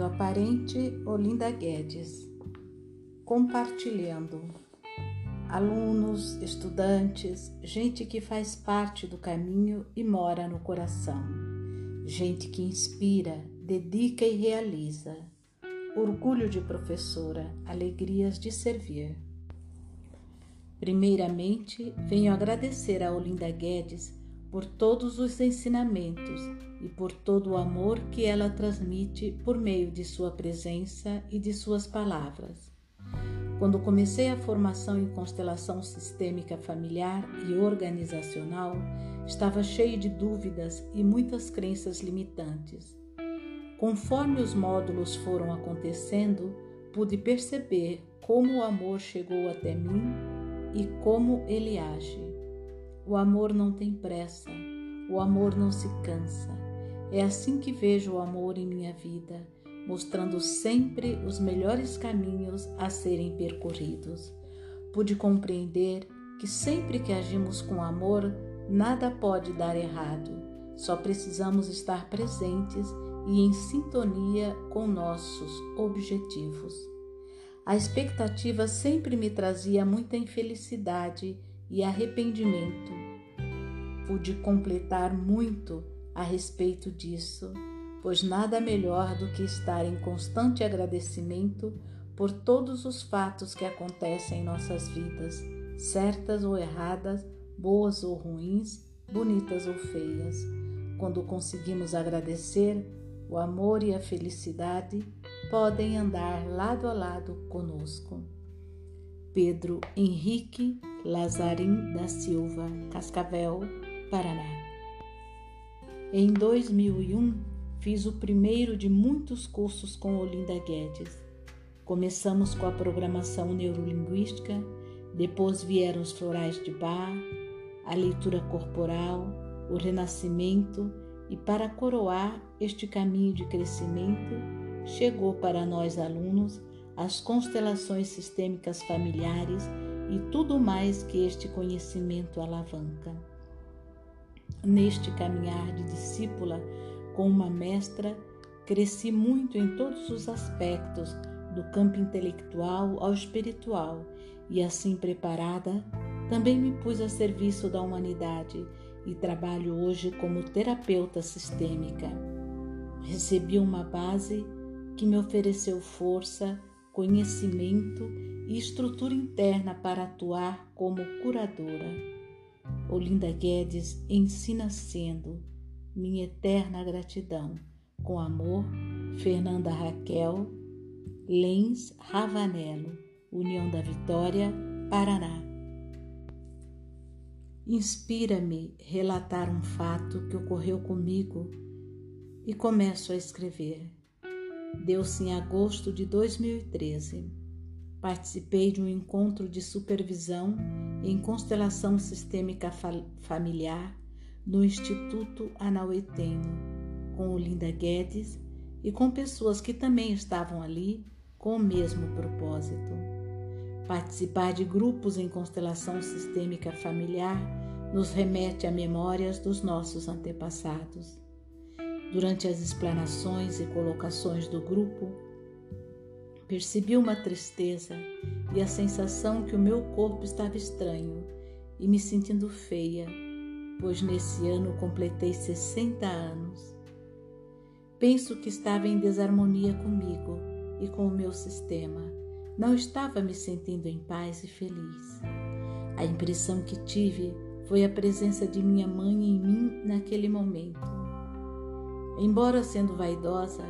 do aparente Olinda Guedes. Compartilhando. Alunos, estudantes, gente que faz parte do caminho e mora no coração. Gente que inspira, dedica e realiza. Orgulho de professora, alegrias de servir. Primeiramente, venho agradecer a Olinda Guedes por todos os ensinamentos e por todo o amor que ela transmite por meio de sua presença e de suas palavras. Quando comecei a formação em constelação sistêmica familiar e organizacional, estava cheio de dúvidas e muitas crenças limitantes. Conforme os módulos foram acontecendo, pude perceber como o amor chegou até mim e como ele age. O amor não tem pressa, o amor não se cansa. É assim que vejo o amor em minha vida, mostrando sempre os melhores caminhos a serem percorridos. Pude compreender que sempre que agimos com amor, nada pode dar errado. Só precisamos estar presentes e em sintonia com nossos objetivos. A expectativa sempre me trazia muita infelicidade e arrependimento. Pude completar muito a respeito disso, pois nada melhor do que estar em constante agradecimento por todos os fatos que acontecem em nossas vidas, certas ou erradas, boas ou ruins, bonitas ou feias. Quando conseguimos agradecer, o amor e a felicidade podem andar lado a lado conosco. Pedro Henrique Lazarim da Silva, Cascavel, Paraná. Em 2001, fiz o primeiro de muitos cursos com Olinda Guedes. Começamos com a programação neurolinguística, depois vieram os florais de Bar, a leitura corporal, o renascimento e para coroar este caminho de crescimento, chegou para nós alunos as constelações sistêmicas familiares e tudo mais que este conhecimento alavanca. Neste caminhar de discípula com uma mestra, cresci muito em todos os aspectos, do campo intelectual ao espiritual, e assim preparada, também me pus a serviço da humanidade e trabalho hoje como terapeuta sistêmica. Recebi uma base que me ofereceu força, conhecimento e estrutura interna para atuar como curadora. Olinda Guedes ensina sendo minha eterna gratidão. Com amor, Fernanda Raquel, Lens Ravanello, União da Vitória, Paraná. Inspira-me relatar um fato que ocorreu comigo e começo a escrever. Deu-se em agosto de 2013. Participei de um encontro de supervisão em constelação sistêmica familiar no Instituto Anauetenho, com Olinda Guedes e com pessoas que também estavam ali com o mesmo propósito. Participar de grupos em constelação sistêmica familiar nos remete a memórias dos nossos antepassados. Durante as explanações e colocações do grupo, percebi uma tristeza e a sensação que o meu corpo estava estranho e me sentindo feia, pois nesse ano completei 60 anos. Penso que estava em desarmonia comigo e com o meu sistema. Não estava me sentindo em paz e feliz. A impressão que tive foi a presença de minha mãe em mim naquele momento. Embora sendo vaidosa,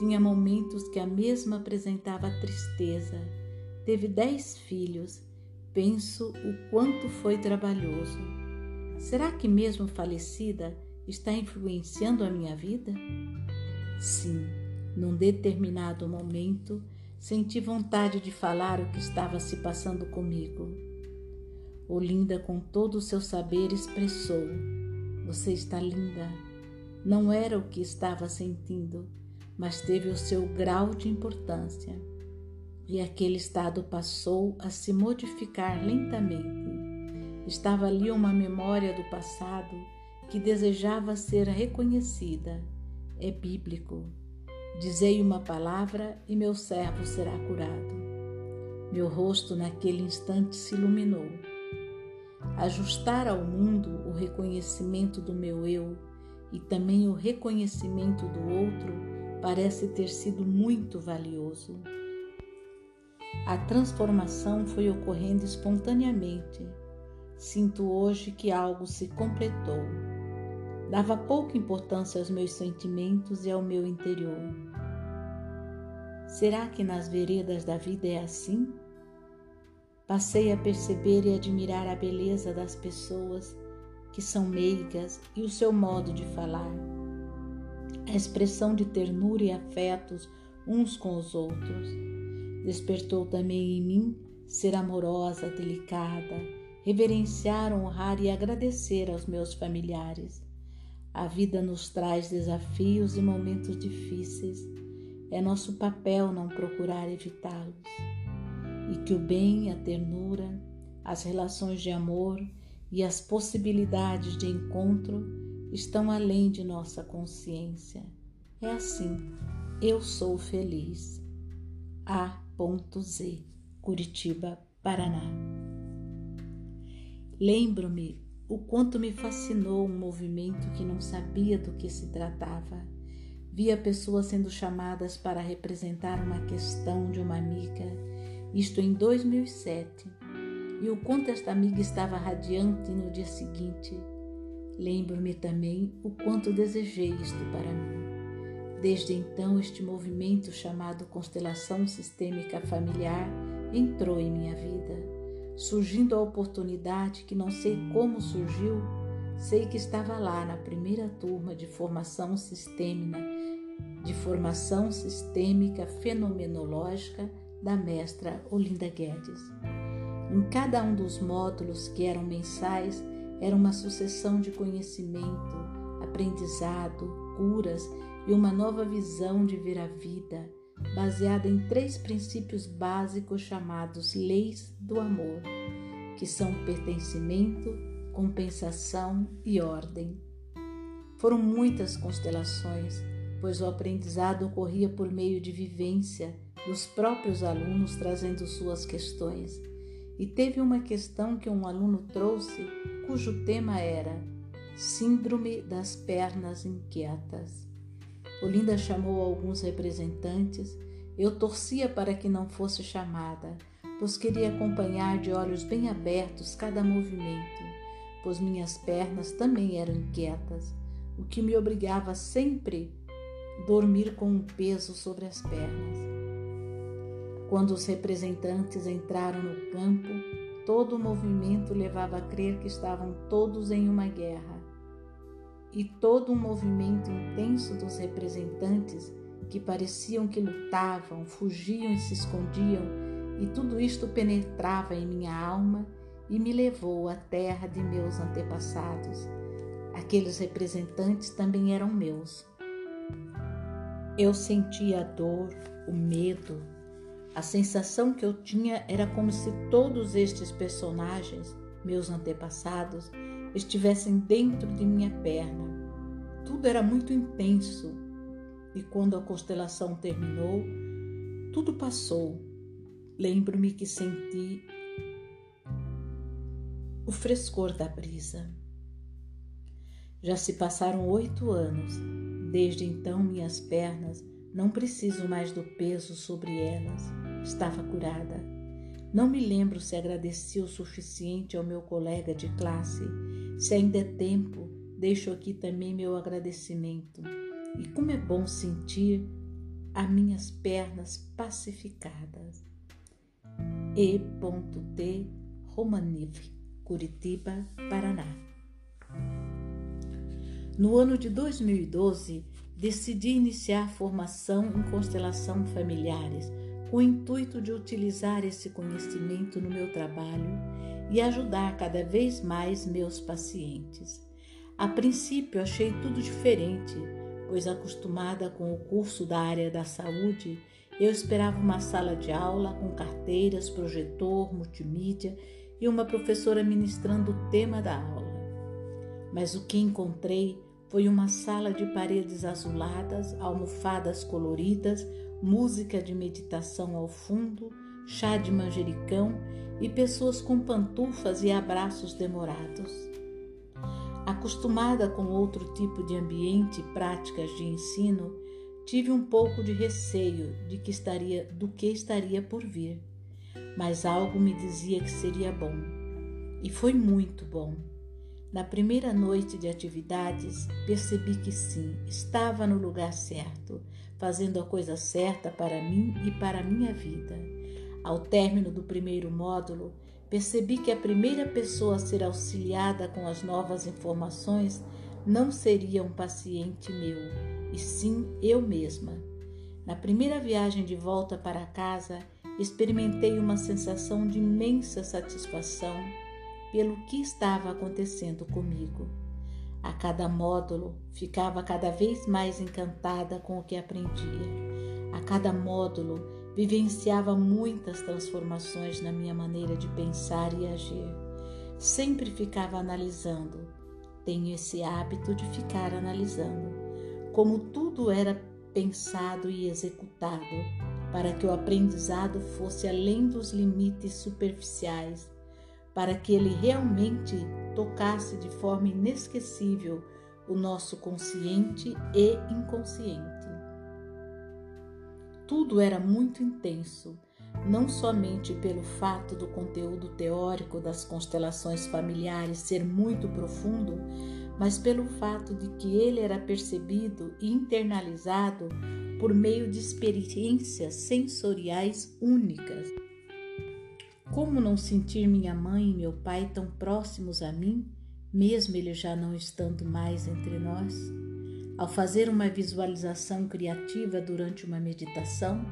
tinha momentos que a mesma apresentava tristeza. Teve dez filhos. Penso o quanto foi trabalhoso. Será que, mesmo falecida, está influenciando a minha vida? Sim, num determinado momento, senti vontade de falar o que estava se passando comigo. Olinda, com todo o seu saber, expressou: Você está linda. Não era o que estava sentindo, mas teve o seu grau de importância. E aquele estado passou a se modificar lentamente. Estava ali uma memória do passado que desejava ser reconhecida. É bíblico. Dizei uma palavra e meu servo será curado. Meu rosto naquele instante se iluminou. Ajustar ao mundo o reconhecimento do meu eu e também o reconhecimento do outro parece ter sido muito valioso. A transformação foi ocorrendo espontaneamente. Sinto hoje que algo se completou. Dava pouca importância aos meus sentimentos e ao meu interior. Será que nas veredas da vida é assim? Passei a perceber e admirar a beleza das pessoas que são meigas e o seu modo de falar, a expressão de ternura e afetos uns com os outros. Despertou também em mim ser amorosa, delicada, reverenciar, honrar e agradecer aos meus familiares. A vida nos traz desafios e momentos difíceis é nosso papel não procurar evitá-los. E que o bem, a ternura, as relações de amor e as possibilidades de encontro estão além de nossa consciência. É assim, eu sou feliz. A.Z, Curitiba, Paraná. Lembro-me o quanto me fascinou um movimento que não sabia do que se tratava Via pessoas sendo chamadas para representar uma questão de uma amiga, isto em 2007, e o quanto esta amiga estava radiante no dia seguinte. Lembro-me também o quanto desejei isto para mim. Desde então, este movimento chamado Constelação Sistêmica Familiar entrou em minha vida, surgindo a oportunidade que não sei como surgiu, sei que estava lá na primeira turma de formação sistêmica de formação sistêmica fenomenológica da mestra Olinda Guedes. Em cada um dos módulos, que eram mensais, era uma sucessão de conhecimento, aprendizado, curas e uma nova visão de ver a vida, baseada em três princípios básicos chamados leis do amor, que são pertencimento, compensação e ordem. Foram muitas constelações pois o aprendizado ocorria por meio de vivência dos próprios alunos trazendo suas questões. E teve uma questão que um aluno trouxe, cujo tema era Síndrome das Pernas Inquietas. Olinda chamou alguns representantes. Eu torcia para que não fosse chamada, pois queria acompanhar de olhos bem abertos cada movimento, pois minhas pernas também eram inquietas, o que me obrigava sempre dormir com um peso sobre as pernas. Quando os representantes entraram no campo, todo o movimento levava a crer que estavam todos em uma guerra. E todo um movimento intenso dos representantes que pareciam que lutavam, fugiam e se escondiam, e tudo isto penetrava em minha alma e me levou à terra de meus antepassados. Aqueles representantes também eram meus. Eu sentia a dor, o medo. A sensação que eu tinha era como se todos estes personagens, meus antepassados, estivessem dentro de minha perna. Tudo era muito intenso. E quando a constelação terminou, tudo passou. Lembro-me que senti o frescor da brisa. Já se passaram oito anos Desde então, minhas pernas não preciso mais do peso sobre elas. Estava curada. Não me lembro se agradeci o suficiente ao meu colega de classe. Se ainda é tempo, deixo aqui também meu agradecimento. E como é bom sentir as minhas pernas pacificadas. E.T. Romaniv, Curitiba, Paraná. No ano de 2012, decidi iniciar formação em constelação familiares, com o intuito de utilizar esse conhecimento no meu trabalho e ajudar cada vez mais meus pacientes. A princípio achei tudo diferente, pois acostumada com o curso da área da saúde, eu esperava uma sala de aula com carteiras, projetor, multimídia e uma professora ministrando o tema da aula. Mas o que encontrei Foi uma sala de paredes azuladas, almofadas coloridas, música de meditação ao fundo, chá de manjericão e pessoas com pantufas e abraços demorados. Acostumada com outro tipo de ambiente e práticas de ensino, tive um pouco de receio de que estaria do que estaria por vir, mas algo me dizia que seria bom. E foi muito bom. Na primeira noite de atividades, percebi que sim, estava no lugar certo, fazendo a coisa certa para mim e para a minha vida. Ao término do primeiro módulo, percebi que a primeira pessoa a ser auxiliada com as novas informações não seria um paciente meu, e sim eu mesma. Na primeira viagem de volta para casa, experimentei uma sensação de imensa satisfação pelo que estava acontecendo comigo. A cada módulo, ficava cada vez mais encantada com o que aprendia. A cada módulo, vivenciava muitas transformações na minha maneira de pensar e agir. Sempre ficava analisando. Tenho esse hábito de ficar analisando. Como tudo era pensado e executado para que o aprendizado fosse além dos limites superficiais para que ele realmente tocasse de forma inesquecível o nosso consciente e inconsciente. Tudo era muito intenso, não somente pelo fato do conteúdo teórico das constelações familiares ser muito profundo, mas pelo fato de que ele era percebido e internalizado por meio de experiências sensoriais únicas. Como não sentir minha mãe e meu pai tão próximos a mim, mesmo eles já não estando mais entre nós? Ao fazer uma visualização criativa durante uma meditação,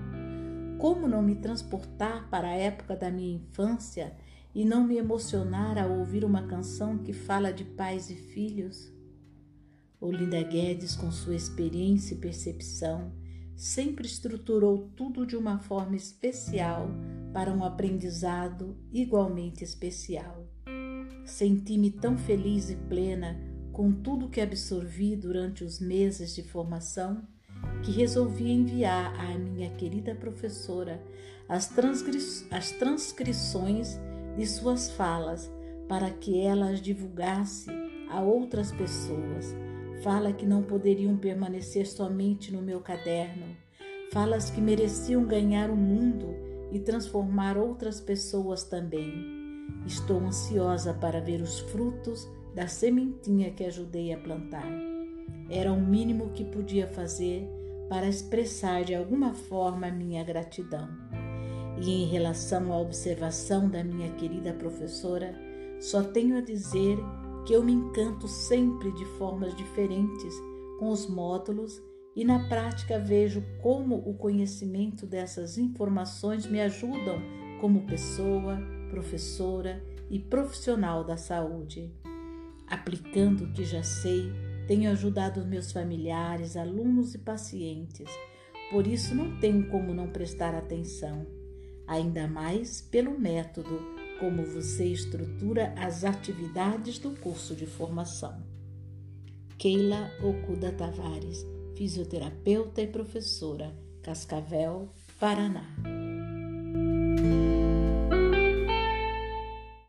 como não me transportar para a época da minha infância e não me emocionar ao ouvir uma canção que fala de pais e filhos? Olinda Guedes, com sua experiência e percepção, sempre estruturou tudo de uma forma especial para um aprendizado igualmente especial. Senti-me tão feliz e plena com tudo que absorvi durante os meses de formação que resolvi enviar à minha querida professora as, as transcrições de suas falas para que ela as divulgasse a outras pessoas Fala que não poderiam permanecer somente no meu caderno. Falas que mereciam ganhar o mundo e transformar outras pessoas também. Estou ansiosa para ver os frutos da sementinha que ajudei a plantar. Era o mínimo que podia fazer para expressar de alguma forma minha gratidão. E em relação à observação da minha querida professora, só tenho a dizer que eu me encanto sempre de formas diferentes com os módulos e na prática vejo como o conhecimento dessas informações me ajudam como pessoa, professora e profissional da saúde. Aplicando o que já sei, tenho ajudado meus familiares, alunos e pacientes. Por isso não tenho como não prestar atenção, ainda mais pelo método como você estrutura as atividades do curso de formação. Keila Okuda Tavares, fisioterapeuta e professora, Cascavel, Paraná.